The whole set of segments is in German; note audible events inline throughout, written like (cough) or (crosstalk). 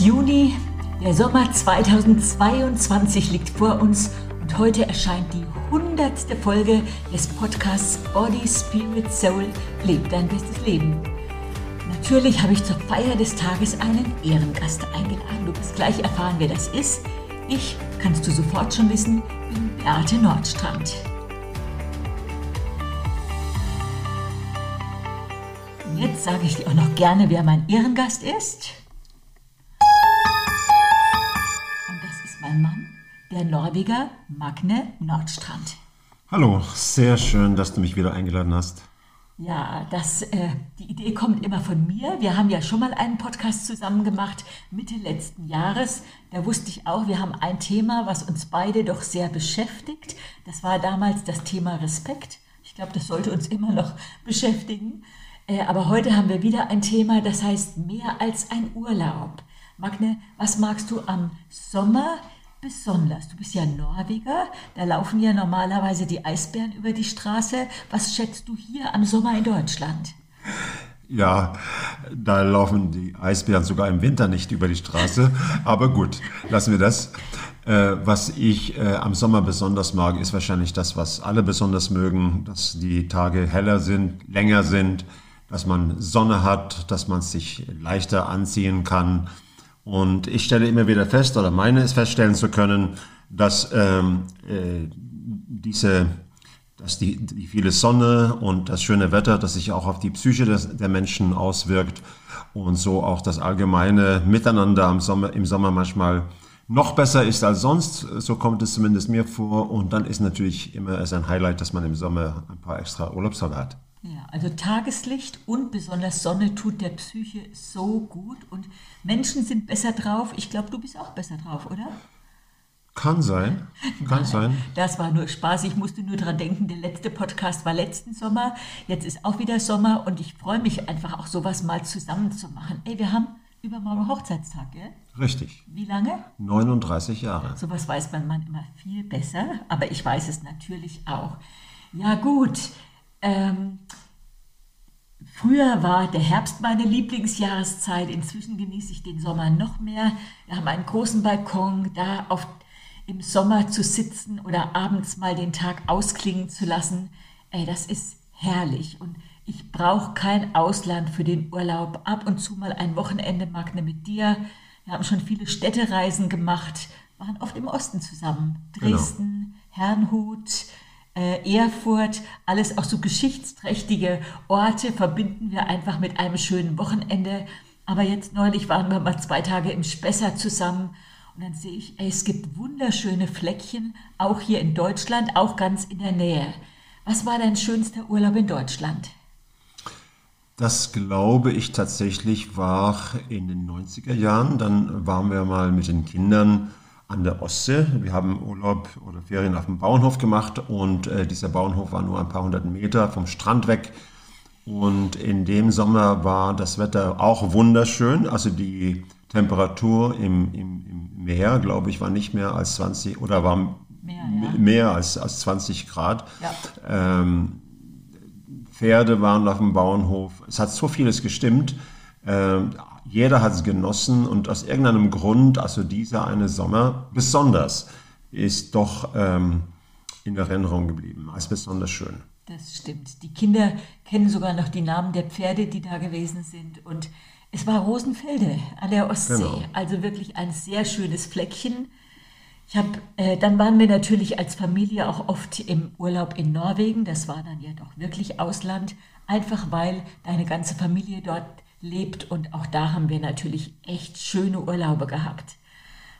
Juni, der Sommer 2022 liegt vor uns und heute erscheint die hundertste Folge des Podcasts Body, Spirit, Soul, Lebt dein bestes Leben. Natürlich habe ich zur Feier des Tages einen Ehrengast eingeladen. Du wirst gleich erfahren, wer das ist. Ich, kannst du sofort schon wissen, bin Beate Nordstrand. Jetzt sage ich dir auch noch gerne, wer mein Ehrengast ist. Der Norweger Magne Nordstrand. Hallo, sehr schön, dass du mich wieder eingeladen hast. Ja, das, äh, die Idee kommt immer von mir. Wir haben ja schon mal einen Podcast zusammen gemacht, Mitte letzten Jahres. Da wusste ich auch, wir haben ein Thema, was uns beide doch sehr beschäftigt. Das war damals das Thema Respekt. Ich glaube, das sollte uns immer noch beschäftigen. Äh, aber heute haben wir wieder ein Thema, das heißt mehr als ein Urlaub. Magne, was magst du am Sommer besonders? Du bist ja Norweger, da laufen ja normalerweise die Eisbären über die Straße. Was schätzt du hier am Sommer in Deutschland? Ja, da laufen die Eisbären sogar im Winter nicht über die Straße. Aber gut, lassen wir das. Äh, was ich äh, am Sommer besonders mag, ist wahrscheinlich das, was alle besonders mögen, dass die Tage heller sind, länger sind, dass man Sonne hat, dass man sich leichter anziehen kann und ich stelle immer wieder fest, oder meine es feststellen zu können, dass ähm, äh, diese, dass die, die viele Sonne und das schöne Wetter, das sich auch auf die Psyche des, der Menschen auswirkt und so auch das allgemeine Miteinander am Sommer, im Sommer manchmal noch besser ist als sonst. So kommt es zumindest mir vor. Und dann ist natürlich immer es ein Highlight, dass man im Sommer ein paar extra Urlaubstage hat. Ja, also Tageslicht und besonders Sonne tut der Psyche so gut und Menschen sind besser drauf. Ich glaube, du bist auch besser drauf, oder? Kann sein, kann Nein, sein. Das war nur Spaß. Ich musste nur dran denken, der letzte Podcast war letzten Sommer. Jetzt ist auch wieder Sommer und ich freue mich einfach auch sowas mal zusammen zu machen. Ey, wir haben übermorgen Hochzeitstag, gell? Richtig. Wie lange? 39 Jahre. Sowas weiß man, man immer viel besser, aber ich weiß es natürlich auch. Ja gut, ähm, früher war der Herbst meine Lieblingsjahreszeit, inzwischen genieße ich den Sommer noch mehr. Wir haben einen großen Balkon, da auf, im Sommer zu sitzen oder abends mal den Tag ausklingen zu lassen. Ey, das ist herrlich und ich brauche kein Ausland für den Urlaub. Ab und zu mal ein Wochenende, Magne, mit dir. Wir haben schon viele Städtereisen gemacht, waren oft im Osten zusammen. Genau. Dresden, genau. Herrnhut, äh, Erfurt, alles auch so geschichtsträchtige Orte verbinden wir einfach mit einem schönen Wochenende. Aber jetzt neulich waren wir mal zwei Tage im Spessart zusammen und dann sehe ich, ey, es gibt wunderschöne Fleckchen, auch hier in Deutschland, auch ganz in der Nähe. Was war dein schönster Urlaub in Deutschland? Das glaube ich tatsächlich war in den 90er Jahren. Dann waren wir mal mit den Kindern an der Ostsee. Wir haben Urlaub oder Ferien auf dem Bauernhof gemacht und äh, dieser Bauernhof war nur ein paar hundert Meter vom Strand weg. Und in dem Sommer war das Wetter auch wunderschön. Also die Temperatur im, im, im Meer, glaube ich, war nicht mehr als 20 oder war mehr, ja. mehr als, als 20 Grad. Ja. Ähm, Pferde waren auf dem Bauernhof. Es hat so vieles gestimmt. Ähm, jeder hat es genossen und aus irgendeinem Grund, also dieser eine Sommer besonders, ist doch ähm, in Erinnerung geblieben als besonders schön. Das stimmt. Die Kinder kennen sogar noch die Namen der Pferde, die da gewesen sind. Und es war Rosenfelde an der Ostsee. Genau. Also wirklich ein sehr schönes Fleckchen. Ich hab, äh, dann waren wir natürlich als Familie auch oft im Urlaub in Norwegen. Das war dann ja doch wirklich Ausland. Einfach weil deine ganze Familie dort lebt und auch da haben wir natürlich echt schöne Urlaube gehabt.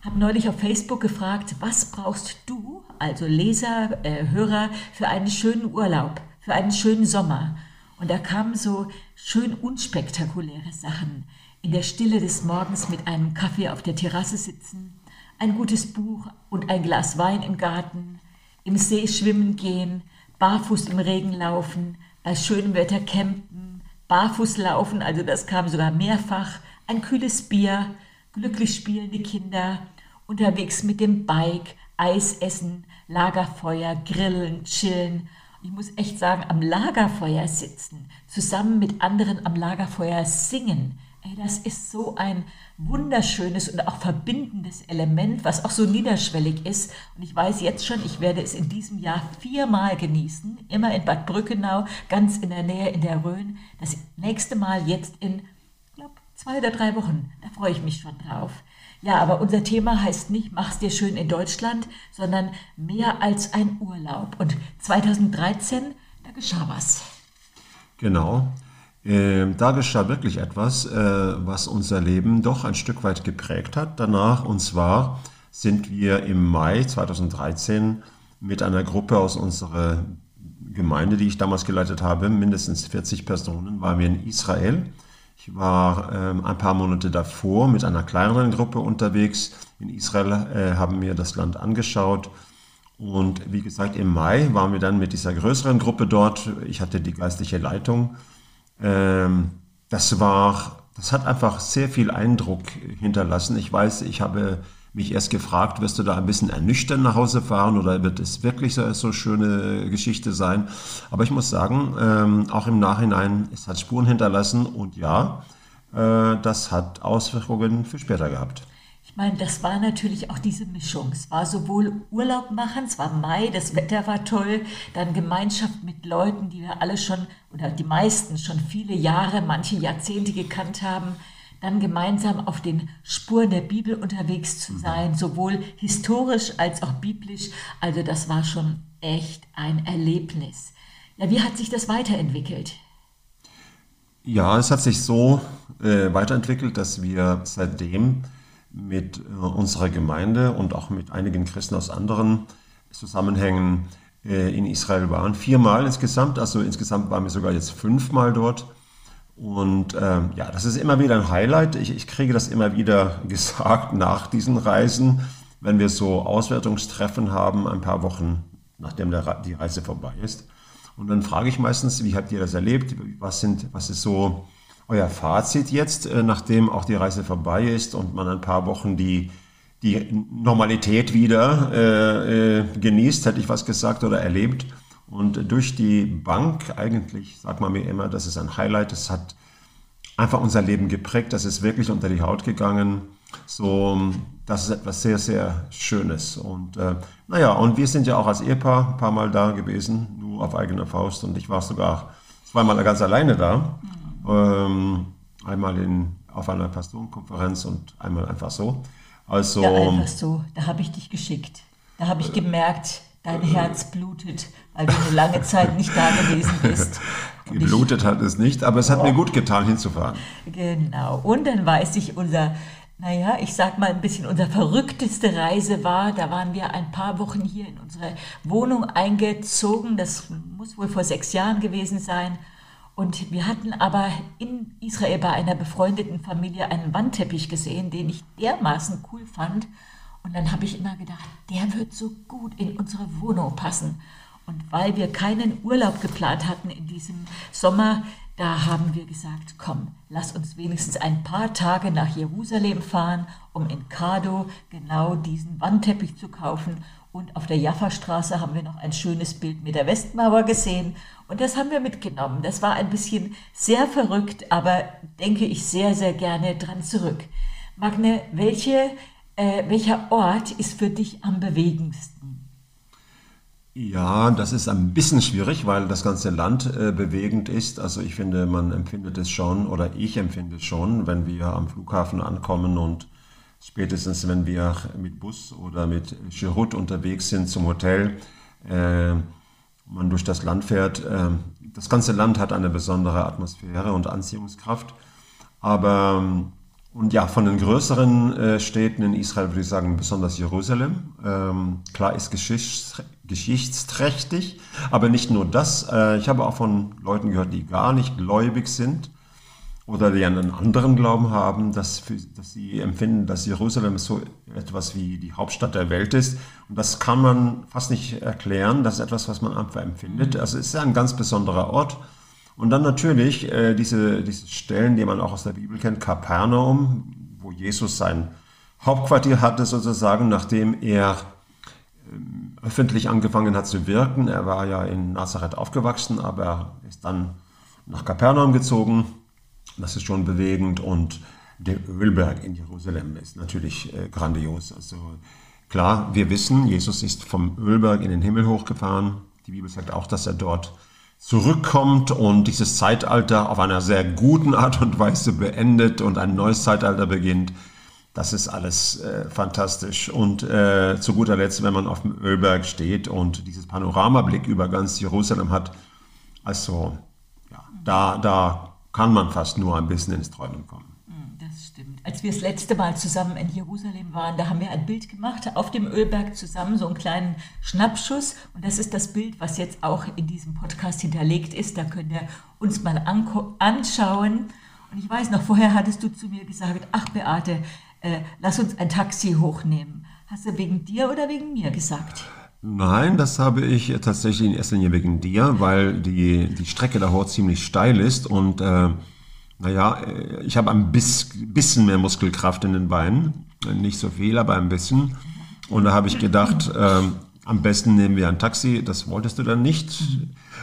Hab neulich auf Facebook gefragt, was brauchst du, also Leser, äh, Hörer, für einen schönen Urlaub, für einen schönen Sommer? Und da kamen so schön unspektakuläre Sachen. In der Stille des Morgens mit einem Kaffee auf der Terrasse sitzen, ein gutes Buch und ein Glas Wein im Garten, im See schwimmen gehen, barfuß im Regen laufen, bei schönem Wetter campen, barfuß laufen, also das kam sogar mehrfach, ein kühles Bier, glücklich spielende Kinder, unterwegs mit dem Bike, Eis essen, Lagerfeuer, grillen, chillen. Ich muss echt sagen, am Lagerfeuer sitzen, zusammen mit anderen am Lagerfeuer singen. Das ist so ein wunderschönes und auch verbindendes Element, was auch so niederschwellig ist. Und ich weiß jetzt schon, ich werde es in diesem Jahr viermal genießen, immer in Bad Brückenau, ganz in der Nähe in der Rhön. Das nächste Mal jetzt in, glaube zwei oder drei Wochen. Da freue ich mich schon drauf. Ja, aber unser Thema heißt nicht, mach's dir schön in Deutschland, sondern mehr als ein Urlaub. Und 2013, da geschah was. Genau. Äh, da geschah wirklich etwas, äh, was unser Leben doch ein Stück weit geprägt hat danach. Und zwar sind wir im Mai 2013 mit einer Gruppe aus unserer Gemeinde, die ich damals geleitet habe, mindestens 40 Personen, waren wir in Israel. Ich war ähm, ein paar Monate davor mit einer kleineren Gruppe unterwegs. In Israel äh, haben wir das Land angeschaut. Und wie gesagt, im Mai waren wir dann mit dieser größeren Gruppe dort. Ich hatte die geistliche Leitung. Ähm, das war, das hat einfach sehr viel Eindruck hinterlassen. Ich weiß, ich habe mich erst gefragt, wirst du da ein bisschen ernüchtert nach Hause fahren oder wird es wirklich so, so schöne Geschichte sein? Aber ich muss sagen, ähm, auch im Nachhinein, es hat Spuren hinterlassen und ja, äh, das hat Auswirkungen für später gehabt. Meine, das war natürlich auch diese Mischung. Es war sowohl Urlaub machen, es war Mai, das Wetter war toll, dann Gemeinschaft mit Leuten, die wir alle schon oder die meisten schon viele Jahre, manche Jahrzehnte gekannt haben dann gemeinsam auf den Spuren der Bibel unterwegs zu mhm. sein, sowohl historisch als auch biblisch. Also das war schon echt ein Erlebnis. Ja, wie hat sich das weiterentwickelt? Ja, es hat sich so äh, weiterentwickelt, dass wir seitdem mit äh, unserer Gemeinde und auch mit einigen Christen aus anderen Zusammenhängen äh, in Israel waren. Viermal insgesamt, also insgesamt waren wir sogar jetzt fünfmal dort. Und ähm, ja, das ist immer wieder ein Highlight. Ich, ich kriege das immer wieder (laughs) gesagt nach diesen Reisen, wenn wir so Auswertungstreffen haben, ein paar Wochen nachdem der, die Reise vorbei ist. Und dann frage ich meistens, wie habt ihr das erlebt? Was, sind, was ist so euer Fazit jetzt, äh, nachdem auch die Reise vorbei ist und man ein paar Wochen die, die Normalität wieder äh, äh, genießt, hätte ich was gesagt, oder erlebt? Und durch die Bank eigentlich, sagt man mir immer, das ist ein Highlight, das hat einfach unser Leben geprägt, das ist wirklich unter die Haut gegangen. So, das ist etwas sehr, sehr Schönes. Und äh, naja, und wir sind ja auch als Ehepaar ein paar Mal da gewesen, nur auf eigene Faust. Und ich war sogar zweimal ganz alleine da. Ähm, einmal in, auf einer Pastorenkonferenz und einmal einfach so. Also, ja, einfach so. Da habe ich dich geschickt. Da habe ich gemerkt, dein Herz blutet, weil du eine lange Zeit nicht da gewesen bist. (laughs) Geblutet hat es nicht, aber es hat oh. mir gut getan, hinzufahren. Genau. Und dann weiß ich, unser, naja, ich sag mal ein bisschen, unser verrückteste Reise war, da waren wir ein paar Wochen hier in unsere Wohnung eingezogen. Das muss wohl vor sechs Jahren gewesen sein. Und wir hatten aber in Israel bei einer befreundeten Familie einen Wandteppich gesehen, den ich dermaßen cool fand. Und dann habe ich immer gedacht, der wird so gut in unsere Wohnung passen. Und weil wir keinen Urlaub geplant hatten in diesem Sommer, da haben wir gesagt, komm, lass uns wenigstens ein paar Tage nach Jerusalem fahren, um in Kado genau diesen Wandteppich zu kaufen. Und auf der Jaffa-Straße haben wir noch ein schönes Bild mit der Westmauer gesehen. Und das haben wir mitgenommen. Das war ein bisschen sehr verrückt, aber denke ich sehr, sehr gerne dran zurück. Magne, welche äh, welcher Ort ist für dich am bewegendsten? Ja, das ist ein bisschen schwierig, weil das ganze Land äh, bewegend ist. Also ich finde, man empfindet es schon oder ich empfinde es schon, wenn wir am Flughafen ankommen und spätestens wenn wir mit Bus oder mit Cherut unterwegs sind zum Hotel, äh, man durch das Land fährt. Äh, das ganze Land hat eine besondere Atmosphäre und Anziehungskraft. Aber ähm, und ja, von den größeren äh, Städten in Israel würde ich sagen, besonders Jerusalem. Ähm, klar ist geschichts geschichtsträchtig, aber nicht nur das. Äh, ich habe auch von Leuten gehört, die gar nicht gläubig sind oder die einen anderen Glauben haben, dass, dass sie empfinden, dass Jerusalem so etwas wie die Hauptstadt der Welt ist. Und das kann man fast nicht erklären. Das ist etwas, was man einfach empfindet. Also es ist ein ganz besonderer Ort. Und dann natürlich äh, diese, diese Stellen, die man auch aus der Bibel kennt, Kapernaum, wo Jesus sein Hauptquartier hatte sozusagen, nachdem er ähm, öffentlich angefangen hat zu wirken. Er war ja in Nazareth aufgewachsen, aber ist dann nach Kapernaum gezogen Das ist schon bewegend und der Ölberg in Jerusalem ist natürlich äh, grandios. Also klar, wir wissen, Jesus ist vom Ölberg in den Himmel hochgefahren. Die Bibel sagt auch, dass er dort zurückkommt und dieses Zeitalter auf einer sehr guten Art und Weise beendet und ein neues Zeitalter beginnt. Das ist alles äh, fantastisch. Und äh, zu guter Letzt, wenn man auf dem Ölberg steht und dieses Panoramablick über ganz Jerusalem hat, also ja, da, da kann man fast nur ein bisschen ins Träumen kommen. Als wir das letzte Mal zusammen in Jerusalem waren, da haben wir ein Bild gemacht auf dem Ölberg zusammen, so einen kleinen Schnappschuss. Und das ist das Bild, was jetzt auch in diesem Podcast hinterlegt ist. Da könnt ihr uns mal anschauen. Und ich weiß noch, vorher hattest du zu mir gesagt, ach Beate, äh, lass uns ein Taxi hochnehmen. Hast du wegen dir oder wegen mir gesagt? Nein, das habe ich tatsächlich in erster Linie wegen dir, weil die, die Strecke da hoch ziemlich steil ist und äh, naja, ich habe ein bisschen mehr Muskelkraft in den Beinen. Nicht so viel, aber ein bisschen. Und da habe ich gedacht, äh, am besten nehmen wir ein Taxi. Das wolltest du dann nicht.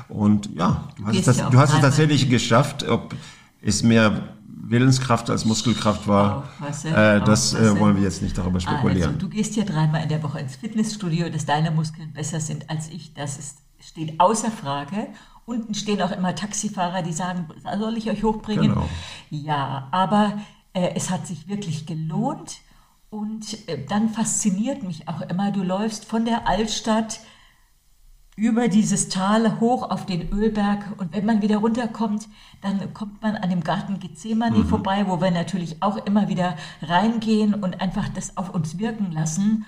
Und ja, du hast, das, du hast es tatsächlich geschafft. Ob es mehr Willenskraft als Muskelkraft war, äh, das äh, wollen wir jetzt nicht darüber spekulieren. Also, du gehst ja dreimal in der Woche ins Fitnessstudio, dass deine Muskeln besser sind als ich. Das ist, steht außer Frage. Unten stehen auch immer Taxifahrer, die sagen, soll ich euch hochbringen? Genau. Ja, aber äh, es hat sich wirklich gelohnt. Und äh, dann fasziniert mich auch immer, du läufst von der Altstadt über dieses Tal hoch auf den Ölberg und wenn man wieder runterkommt, dann kommt man an dem Garten Gethsemane mhm. vorbei, wo wir natürlich auch immer wieder reingehen und einfach das auf uns wirken lassen.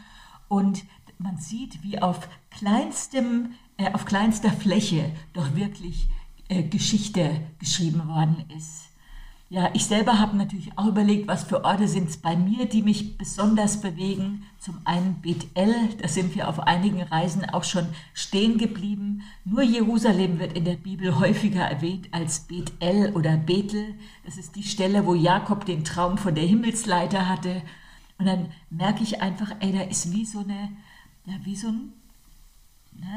Und man sieht, wie auf kleinstem äh, auf kleinster Fläche doch wirklich äh, Geschichte geschrieben worden ist. Ja, ich selber habe natürlich auch überlegt, was für Orte sind es bei mir, die mich besonders bewegen. Zum einen Bethel, da sind wir auf einigen Reisen auch schon stehen geblieben. Nur Jerusalem wird in der Bibel häufiger erwähnt als Bethel oder Bethel. Das ist die Stelle, wo Jakob den Traum von der Himmelsleiter hatte. Und dann merke ich einfach, ey, da ist wie so eine, ja, wie so ein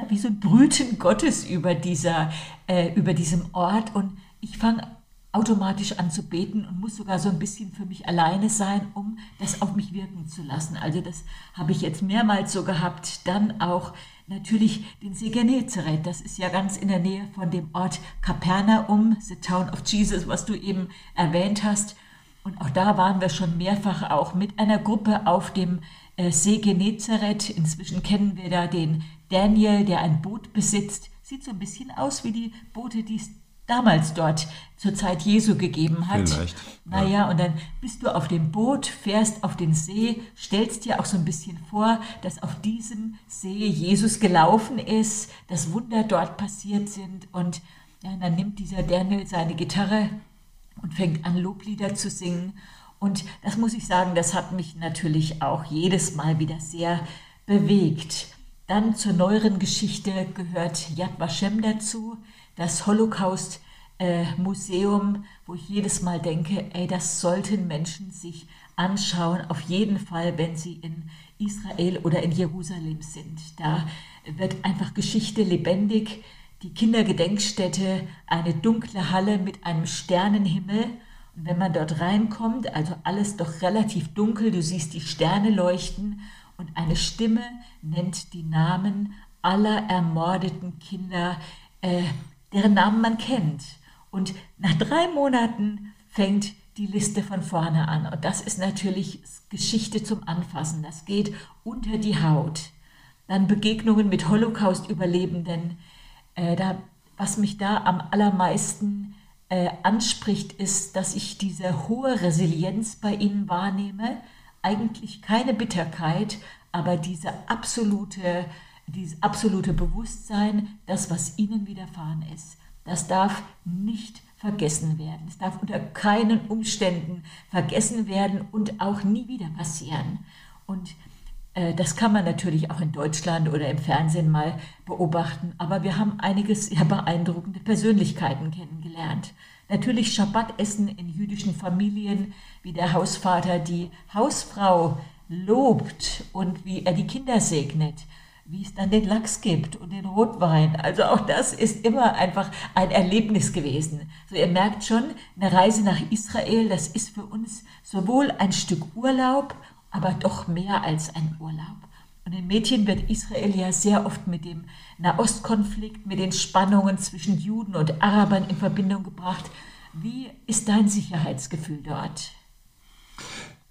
wie so ein Brüten Gottes über, dieser, äh, über diesem Ort. Und ich fange automatisch an zu beten und muss sogar so ein bisschen für mich alleine sein, um das auf mich wirken zu lassen. Also das habe ich jetzt mehrmals so gehabt. Dann auch natürlich den See Genezareth. Das ist ja ganz in der Nähe von dem Ort Kapernaum, the Town of Jesus, was du eben erwähnt hast. Und auch da waren wir schon mehrfach auch mit einer Gruppe auf dem äh, See Genezareth. Inzwischen kennen wir da den Daniel, der ein Boot besitzt. Sieht so ein bisschen aus wie die Boote, die es damals dort zur Zeit Jesu gegeben hat. Vielleicht. Naja, ja. und dann bist du auf dem Boot, fährst auf den See, stellst dir auch so ein bisschen vor, dass auf diesem See Jesus gelaufen ist, dass Wunder dort passiert sind und ja, dann nimmt dieser Daniel seine Gitarre und fängt an, Loblieder zu singen. Und das muss ich sagen, das hat mich natürlich auch jedes Mal wieder sehr bewegt. Dann zur neueren Geschichte gehört Yad Vashem dazu, das Holocaust-Museum, äh, wo ich jedes Mal denke, ey, das sollten Menschen sich anschauen, auf jeden Fall, wenn sie in Israel oder in Jerusalem sind. Da wird einfach Geschichte lebendig die Kindergedenkstätte eine dunkle Halle mit einem Sternenhimmel. Und wenn man dort reinkommt, also alles doch relativ dunkel, du siehst die Sterne leuchten und eine Stimme nennt die Namen aller ermordeten Kinder, äh, deren Namen man kennt. Und nach drei Monaten fängt die Liste von vorne an. Und das ist natürlich Geschichte zum Anfassen. Das geht unter die Haut. Dann Begegnungen mit Holocaust-Überlebenden, äh, da, was mich da am allermeisten äh, anspricht, ist, dass ich diese hohe Resilienz bei ihnen wahrnehme. Eigentlich keine Bitterkeit, aber diese absolute, dieses absolute Bewusstsein, das, was ihnen widerfahren ist, das darf nicht vergessen werden. Es darf unter keinen Umständen vergessen werden und auch nie wieder passieren. Und äh, das kann man natürlich auch in Deutschland oder im Fernsehen mal beobachten, aber wir haben einige sehr beeindruckende Persönlichkeiten kennengelernt. Natürlich Schabbatessen in jüdischen Familien, wie der Hausvater die Hausfrau lobt und wie er die Kinder segnet. Wie es dann den Lachs gibt und den Rotwein. Also auch das ist immer einfach ein Erlebnis gewesen. So ihr merkt schon, eine Reise nach Israel, das ist für uns sowohl ein Stück Urlaub, aber doch mehr als ein Urlaub. Und den Mädchen wird Israel ja sehr oft mit dem Nahostkonflikt, mit den Spannungen zwischen Juden und Arabern in Verbindung gebracht. Wie ist dein Sicherheitsgefühl dort?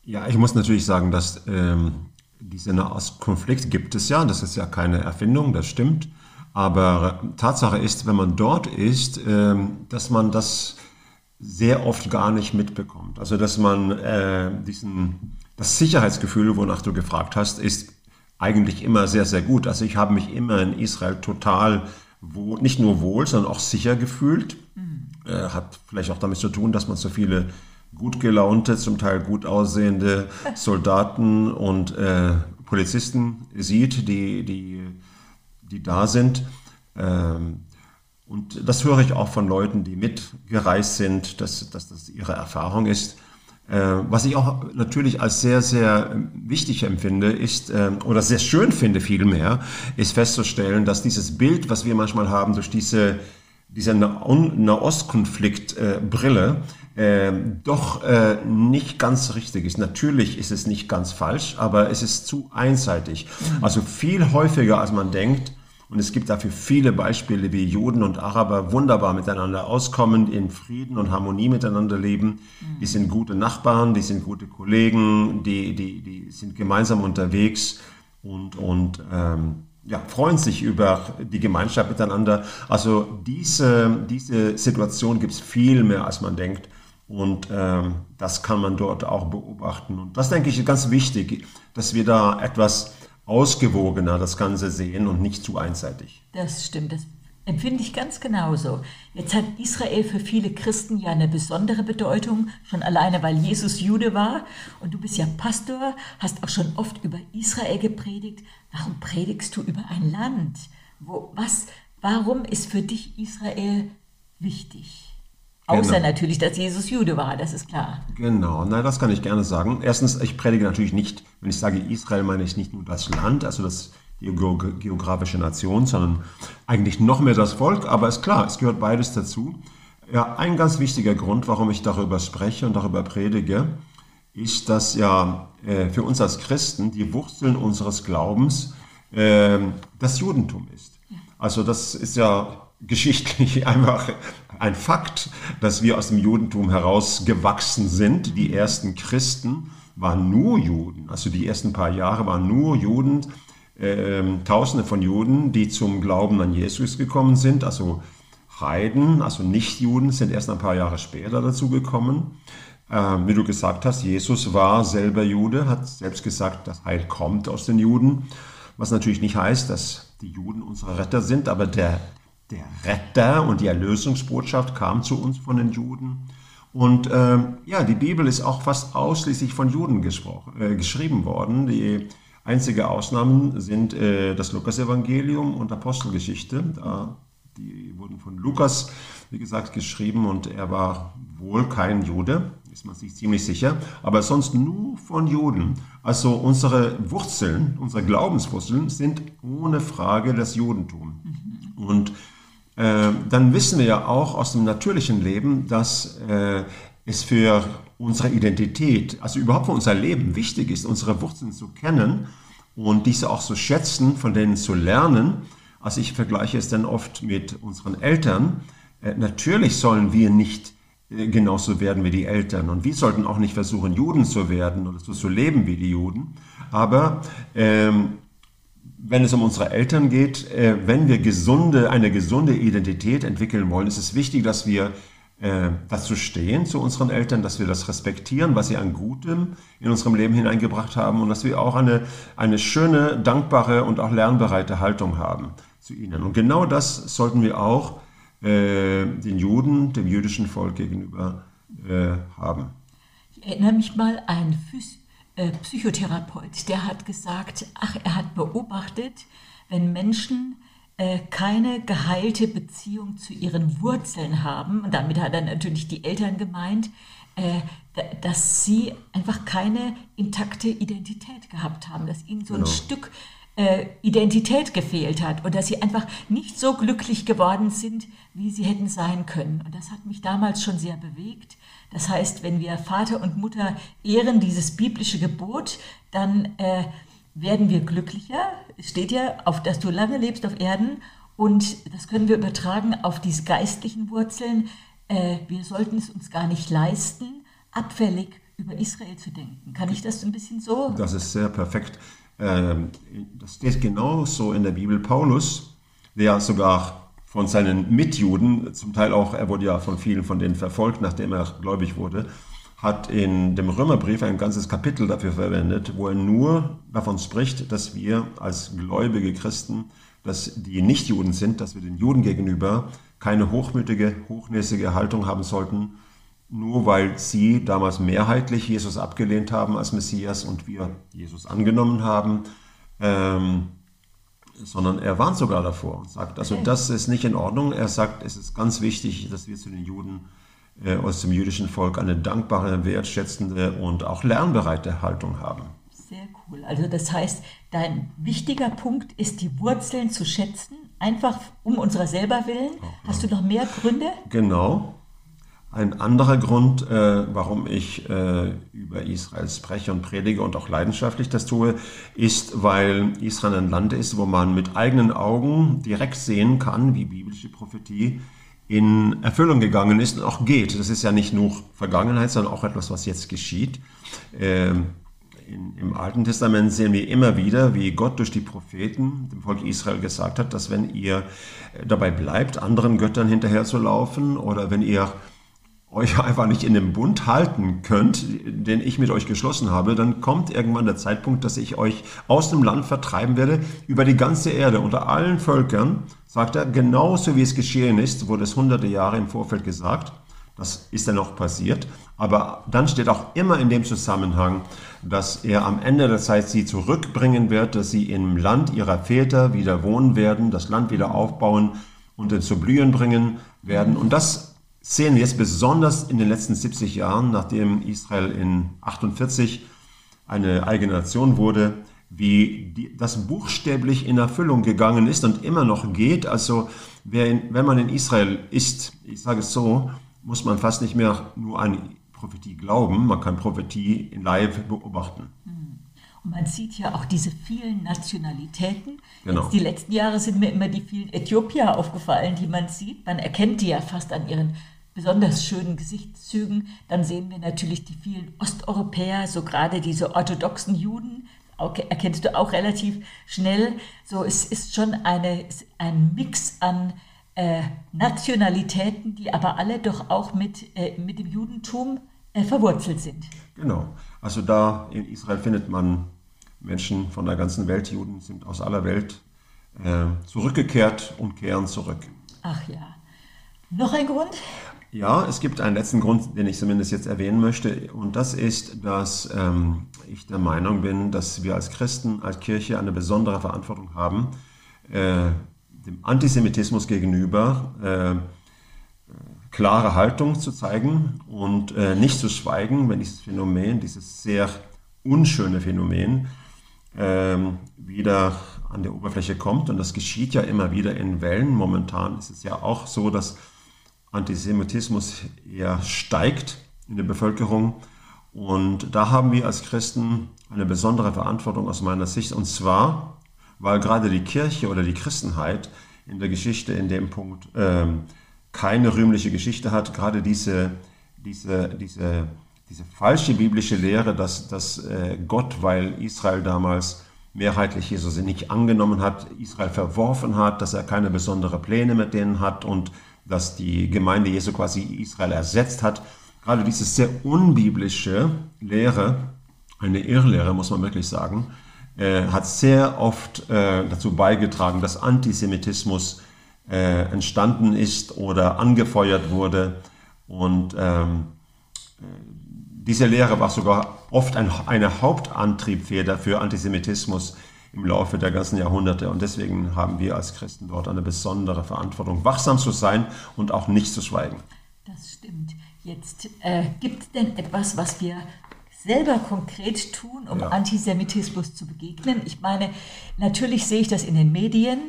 Ja, ich muss natürlich sagen, dass ähm, dieser Nahostkonflikt gibt es ja. Das ist ja keine Erfindung, das stimmt. Aber Tatsache ist, wenn man dort ist, ähm, dass man das sehr oft gar nicht mitbekommt. Also dass man äh, diesen, das Sicherheitsgefühl, wonach du gefragt hast, ist eigentlich immer sehr, sehr gut. Also ich habe mich immer in Israel total wohl, nicht nur wohl, sondern auch sicher gefühlt. Mhm. Äh, hat vielleicht auch damit zu tun, dass man so viele gut gelaunte, zum Teil gut aussehende Soldaten und äh, Polizisten sieht, die, die, die da sind. Ähm, und das höre ich auch von Leuten, die mitgereist sind, dass, dass das ihre Erfahrung ist. Äh, was ich auch natürlich als sehr, sehr wichtig empfinde, ist, äh, oder sehr schön finde vielmehr, ist festzustellen, dass dieses Bild, was wir manchmal haben durch diese, diese Nahostkonflikt-Brille, äh, doch äh, nicht ganz richtig ist. Natürlich ist es nicht ganz falsch, aber es ist zu einseitig. Mhm. Also viel häufiger, als man denkt, und es gibt dafür viele Beispiele, wie Juden und Araber wunderbar miteinander auskommen, in Frieden und Harmonie miteinander leben. Die sind gute Nachbarn, die sind gute Kollegen, die, die, die sind gemeinsam unterwegs und, und ähm, ja, freuen sich über die Gemeinschaft miteinander. Also diese, diese Situation gibt es viel mehr, als man denkt. Und ähm, das kann man dort auch beobachten. Und das denke ich ist ganz wichtig, dass wir da etwas ausgewogener das Ganze sehen und nicht zu einseitig. Das stimmt, das empfinde ich ganz genauso. Jetzt hat Israel für viele Christen ja eine besondere Bedeutung, schon alleine weil Jesus Jude war und du bist ja Pastor, hast auch schon oft über Israel gepredigt. Warum predigst du über ein Land? Wo, was, warum ist für dich Israel wichtig? Außer genau. natürlich, dass Jesus Jude war, das ist klar. Genau, na, das kann ich gerne sagen. Erstens, ich predige natürlich nicht, wenn ich sage Israel, meine ich nicht nur das Land, also das, die geografische Nation, sondern eigentlich noch mehr das Volk. Aber ist klar, es gehört beides dazu. Ja, ein ganz wichtiger Grund, warum ich darüber spreche und darüber predige, ist, dass ja äh, für uns als Christen die Wurzeln unseres Glaubens äh, das Judentum ist. Also das ist ja geschichtlich (laughs) einfach ein Fakt, dass wir aus dem Judentum herausgewachsen sind. Die ersten Christen waren nur Juden, also die ersten paar Jahre waren nur Juden, äh, Tausende von Juden, die zum Glauben an Jesus gekommen sind, also Heiden, also Nichtjuden, sind erst ein paar Jahre später dazu gekommen. Ähm, wie du gesagt hast, Jesus war selber Jude, hat selbst gesagt, das Heil kommt aus den Juden, was natürlich nicht heißt, dass die Juden unsere Retter sind, aber der der Retter und die Erlösungsbotschaft kam zu uns von den Juden. Und äh, ja, die Bibel ist auch fast ausschließlich von Juden äh, geschrieben worden. Die einzige Ausnahmen sind äh, das Lukasevangelium und Apostelgeschichte. Da, die wurden von Lukas, wie gesagt, geschrieben und er war wohl kein Jude, ist man sich ziemlich sicher, aber sonst nur von Juden. Also unsere Wurzeln, unsere Glaubenswurzeln sind ohne Frage das Judentum. Mhm. Und dann wissen wir ja auch aus dem natürlichen Leben, dass äh, es für unsere Identität, also überhaupt für unser Leben wichtig ist, unsere Wurzeln zu kennen und diese auch zu schätzen, von denen zu lernen. Also ich vergleiche es dann oft mit unseren Eltern. Äh, natürlich sollen wir nicht genauso werden wie die Eltern. Und wir sollten auch nicht versuchen, Juden zu werden oder so zu leben wie die Juden. Aber ähm, wenn es um unsere Eltern geht, äh, wenn wir gesunde, eine gesunde Identität entwickeln wollen, ist es wichtig, dass wir äh, dazu stehen, zu unseren Eltern, dass wir das respektieren, was sie an Gutem in unserem Leben hineingebracht haben und dass wir auch eine, eine schöne, dankbare und auch lernbereite Haltung haben zu ihnen. Und genau das sollten wir auch äh, den Juden, dem jüdischen Volk gegenüber äh, haben. Ich erinnere mich mal, ein Phys äh, Psychotherapeut, der hat gesagt, ach, er hat beobachtet, wenn Menschen äh, keine geheilte Beziehung zu ihren Wurzeln haben, und damit hat er natürlich die Eltern gemeint, äh, dass sie einfach keine intakte Identität gehabt haben, dass ihnen so ein genau. Stück äh, Identität gefehlt hat und dass sie einfach nicht so glücklich geworden sind, wie sie hätten sein können. Und das hat mich damals schon sehr bewegt. Das heißt, wenn wir Vater und Mutter ehren, dieses biblische Gebot, dann äh, werden wir glücklicher. Es steht ja, auf dass du lange lebst auf Erden. Und das können wir übertragen auf diese geistlichen Wurzeln. Äh, wir sollten es uns gar nicht leisten, abfällig über Israel zu denken. Kann ich das ein bisschen so? Das ist sehr perfekt. Ähm, das steht genauso in der Bibel. Paulus, der sogar von seinen Mitjuden, zum Teil auch, er wurde ja von vielen von denen verfolgt, nachdem er gläubig wurde, hat in dem Römerbrief ein ganzes Kapitel dafür verwendet, wo er nur davon spricht, dass wir als gläubige Christen, dass die Nichtjuden sind, dass wir den Juden gegenüber keine hochmütige, hochnäsige Haltung haben sollten, nur weil sie damals mehrheitlich Jesus abgelehnt haben als Messias und wir Jesus angenommen haben, ähm, sondern er warnt sogar davor und sagt, also das ist nicht in Ordnung. Er sagt, es ist ganz wichtig, dass wir zu den Juden äh, aus dem jüdischen Volk eine dankbare, wertschätzende und auch lernbereite Haltung haben. Sehr cool. Also das heißt, dein wichtiger Punkt ist, die Wurzeln zu schätzen, einfach um unserer selber willen. Hast du noch mehr Gründe? Genau. Ein anderer Grund, äh, warum ich äh, über Israel spreche und predige und auch leidenschaftlich das tue, ist, weil Israel ein Land ist, wo man mit eigenen Augen direkt sehen kann, wie biblische Prophetie in Erfüllung gegangen ist und auch geht. Das ist ja nicht nur Vergangenheit, sondern auch etwas, was jetzt geschieht. Ähm, in, Im Alten Testament sehen wir immer wieder, wie Gott durch die Propheten dem Volk Israel gesagt hat, dass wenn ihr dabei bleibt, anderen Göttern hinterherzulaufen oder wenn ihr euch einfach nicht in dem Bund halten könnt, den ich mit euch geschlossen habe, dann kommt irgendwann der Zeitpunkt, dass ich euch aus dem Land vertreiben werde, über die ganze Erde, unter allen Völkern, sagt er, genauso wie es geschehen ist, wurde es hunderte Jahre im Vorfeld gesagt. Das ist dann noch passiert. Aber dann steht auch immer in dem Zusammenhang, dass er am Ende der Zeit sie zurückbringen wird, dass sie im Land ihrer Väter wieder wohnen werden, das Land wieder aufbauen und zu blühen bringen werden. Und das sehen wir jetzt besonders in den letzten 70 Jahren, nachdem Israel in 48 eine eigene Nation wurde, wie die, das buchstäblich in Erfüllung gegangen ist und immer noch geht. Also in, wenn man in Israel ist, ich sage es so, muss man fast nicht mehr nur an Prophetie glauben, man kann Prophetie in live beobachten. Hm. Und man sieht ja auch diese vielen Nationalitäten. Genau. Jetzt die letzten Jahre sind mir immer die vielen Äthiopier aufgefallen, die man sieht. Man erkennt die ja fast an ihren besonders schönen Gesichtszügen. Dann sehen wir natürlich die vielen Osteuropäer, so gerade diese orthodoxen Juden, erkennst du auch relativ schnell. So, es ist schon eine, ein Mix an äh, Nationalitäten, die aber alle doch auch mit, äh, mit dem Judentum äh, verwurzelt sind. Genau. Also da in Israel findet man Menschen von der ganzen Welt, Juden sind aus aller Welt äh, zurückgekehrt und kehren zurück. Ach ja. Noch ein Grund? Ja, es gibt einen letzten Grund, den ich zumindest jetzt erwähnen möchte, und das ist, dass ähm, ich der Meinung bin, dass wir als Christen, als Kirche eine besondere Verantwortung haben, äh, dem Antisemitismus gegenüber äh, klare Haltung zu zeigen und äh, nicht zu schweigen, wenn dieses Phänomen, dieses sehr unschöne Phänomen, ähm, wieder an der Oberfläche kommt. Und das geschieht ja immer wieder in Wellen. Momentan ist es ja auch so, dass Antisemitismus eher steigt in der Bevölkerung. Und da haben wir als Christen eine besondere Verantwortung aus meiner Sicht. Und zwar, weil gerade die Kirche oder die Christenheit in der Geschichte in dem Punkt ähm, keine rühmliche Geschichte hat. Gerade diese, diese, diese, diese falsche biblische Lehre, dass, dass äh, Gott, weil Israel damals mehrheitlich Jesus nicht angenommen hat, Israel verworfen hat, dass er keine besonderen Pläne mit denen hat und dass die Gemeinde Jesu quasi Israel ersetzt hat. Gerade diese sehr unbiblische Lehre, eine Irrlehre, muss man wirklich sagen, äh, hat sehr oft äh, dazu beigetragen, dass Antisemitismus äh, entstanden ist oder angefeuert wurde. Und ähm, äh, diese Lehre war sogar oft ein, eine Hauptantriebfeder für Antisemitismus im Laufe der ganzen Jahrhunderte. Und deswegen haben wir als Christen dort eine besondere Verantwortung, wachsam zu sein und auch nicht zu schweigen. Das stimmt. Jetzt äh, gibt es denn etwas, was wir selber konkret tun, um ja. Antisemitismus zu begegnen? Ich meine, natürlich sehe ich das in den Medien,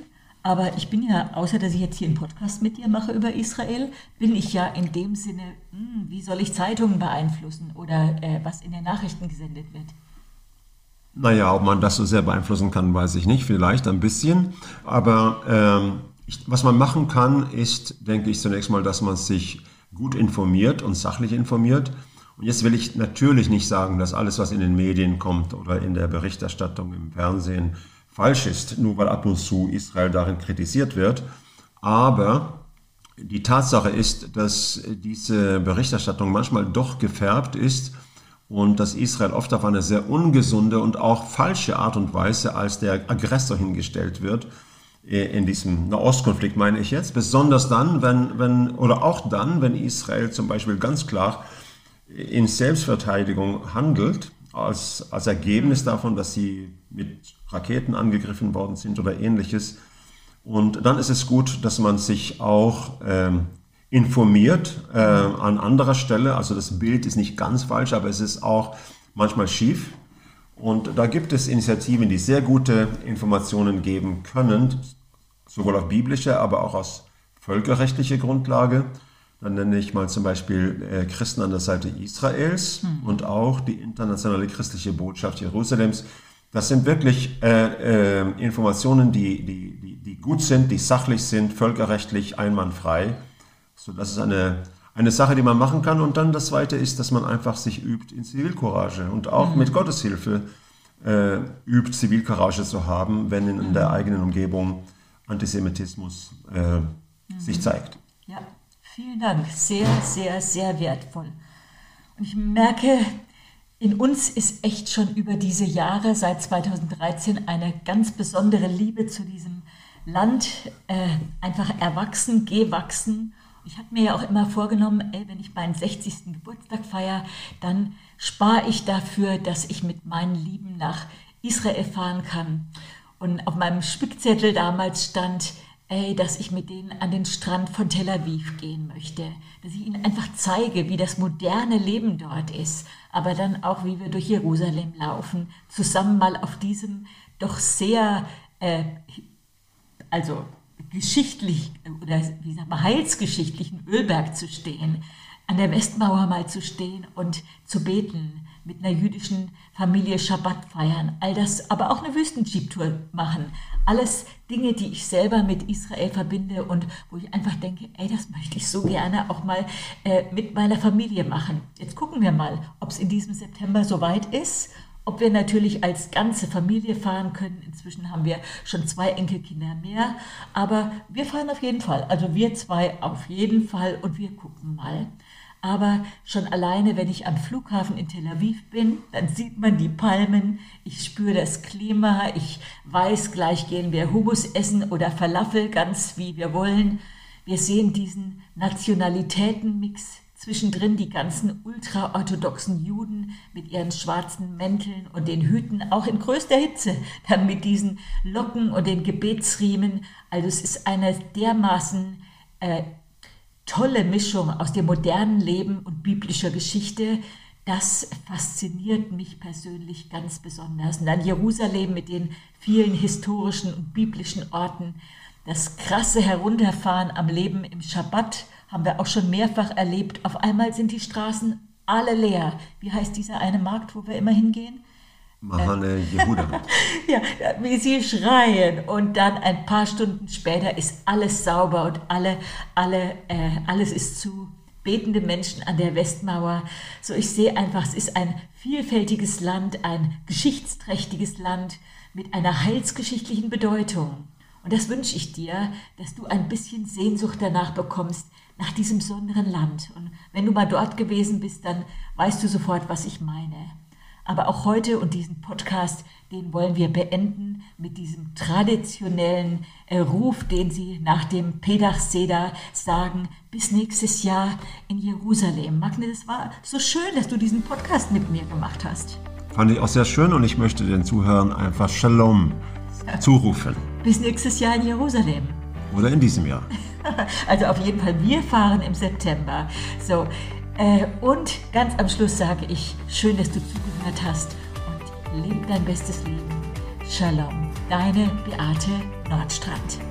aber ich bin ja, außer dass ich jetzt hier einen Podcast mit dir mache über Israel, bin ich ja in dem Sinne, hm, wie soll ich Zeitungen beeinflussen oder äh, was in den Nachrichten gesendet wird? Naja, ob man das so sehr beeinflussen kann, weiß ich nicht, vielleicht ein bisschen. Aber ähm, ich, was man machen kann, ist, denke ich, zunächst mal, dass man sich gut informiert und sachlich informiert. Und jetzt will ich natürlich nicht sagen, dass alles, was in den Medien kommt oder in der Berichterstattung im Fernsehen, falsch ist, nur weil ab und zu Israel darin kritisiert wird. Aber die Tatsache ist, dass diese Berichterstattung manchmal doch gefärbt ist und dass Israel oft auf eine sehr ungesunde und auch falsche Art und Weise als der Aggressor hingestellt wird äh, in diesem Nahostkonflikt, meine ich jetzt. Besonders dann, wenn, wenn, oder auch dann, wenn Israel zum Beispiel ganz klar in Selbstverteidigung handelt, als, als Ergebnis davon, dass sie mit Raketen angegriffen worden sind oder ähnliches. Und dann ist es gut, dass man sich auch ähm, informiert äh, an anderer Stelle. Also das Bild ist nicht ganz falsch, aber es ist auch manchmal schief. Und da gibt es Initiativen, die sehr gute Informationen geben können, sowohl auf biblischer, aber auch aus völkerrechtlicher Grundlage. Dann nenne ich mal zum Beispiel äh, Christen an der Seite Israels mhm. und auch die internationale christliche Botschaft Jerusalems. Das sind wirklich äh, äh, Informationen, die, die, die, die, gut sind, die sachlich sind, völkerrechtlich einwandfrei. So, das ist eine, eine Sache, die man machen kann. Und dann das Zweite ist, dass man einfach sich übt in Zivilcourage und auch mhm. mit Gottes Hilfe äh, übt, Zivilcourage zu haben, wenn in, in der eigenen Umgebung Antisemitismus äh, mhm. sich zeigt. Ja. Vielen Dank. Sehr, sehr, sehr wertvoll. Und ich merke, in uns ist echt schon über diese Jahre seit 2013 eine ganz besondere Liebe zu diesem Land äh, einfach erwachsen, gewachsen. Ich habe mir ja auch immer vorgenommen, ey, wenn ich meinen 60. Geburtstag feiere, dann spare ich dafür, dass ich mit meinen Lieben nach Israel fahren kann. Und auf meinem Spickzettel damals stand, ey, dass ich mit denen an den Strand von Tel Aviv gehen möchte, dass ich ihnen einfach zeige, wie das moderne Leben dort ist, aber dann auch, wie wir durch Jerusalem laufen, zusammen mal auf diesem doch sehr, äh, also geschichtlich oder wie sagt man, heilsgeschichtlichen Ölberg zu stehen, an der Westmauer mal zu stehen und zu beten, mit einer jüdischen Familie Schabbat feiern, all das, aber auch eine Wüstenjeep-Tour machen. Alles Dinge, die ich selber mit Israel verbinde und wo ich einfach denke, ey, das möchte ich so gerne auch mal äh, mit meiner Familie machen. Jetzt gucken wir mal, ob es in diesem September soweit ist ob wir natürlich als ganze Familie fahren können. Inzwischen haben wir schon zwei Enkelkinder mehr, aber wir fahren auf jeden Fall. Also wir zwei auf jeden Fall und wir gucken mal. Aber schon alleine, wenn ich am Flughafen in Tel Aviv bin, dann sieht man die Palmen, ich spüre das Klima, ich weiß, gleich gehen wir Hummus essen oder Falafel, ganz wie wir wollen. Wir sehen diesen Nationalitätenmix zwischendrin die ganzen ultraorthodoxen Juden mit ihren schwarzen Mänteln und den Hüten, auch in größter Hitze, dann mit diesen Locken und den Gebetsriemen. Also es ist eine dermaßen äh, tolle Mischung aus dem modernen Leben und biblischer Geschichte, das fasziniert mich persönlich ganz besonders. Und dann Jerusalem mit den vielen historischen und biblischen Orten. Das krasse Herunterfahren am Leben im Schabbat haben wir auch schon mehrfach erlebt. Auf einmal sind die Straßen alle leer. Wie heißt dieser eine Markt, wo wir immer hingehen? Mahane Jehuda. (laughs) ja, wie sie schreien und dann ein paar Stunden später ist alles sauber und alle, alle, äh, alles ist zu. Betende Menschen an der Westmauer. So, ich sehe einfach, es ist ein vielfältiges Land, ein geschichtsträchtiges Land mit einer heilsgeschichtlichen Bedeutung. Und das wünsche ich dir, dass du ein bisschen Sehnsucht danach bekommst, nach diesem besonderen Land. Und wenn du mal dort gewesen bist, dann weißt du sofort, was ich meine. Aber auch heute und diesen Podcast, den wollen wir beenden mit diesem traditionellen äh, Ruf, den Sie nach dem Pedach Seder sagen, bis nächstes Jahr in Jerusalem. Magne, es war so schön, dass du diesen Podcast mit mir gemacht hast. Fand ich auch sehr schön und ich möchte den Zuhörern einfach Shalom (laughs) zurufen. Bis nächstes Jahr in Jerusalem. Oder in diesem Jahr. (laughs) also auf jeden Fall, wir fahren im September. So, Äh, und ganz am Schluss sage ich, schön, dass du zugehört hast und lebe dein bestes Leben. Shalom, deine Beate Nordstrand.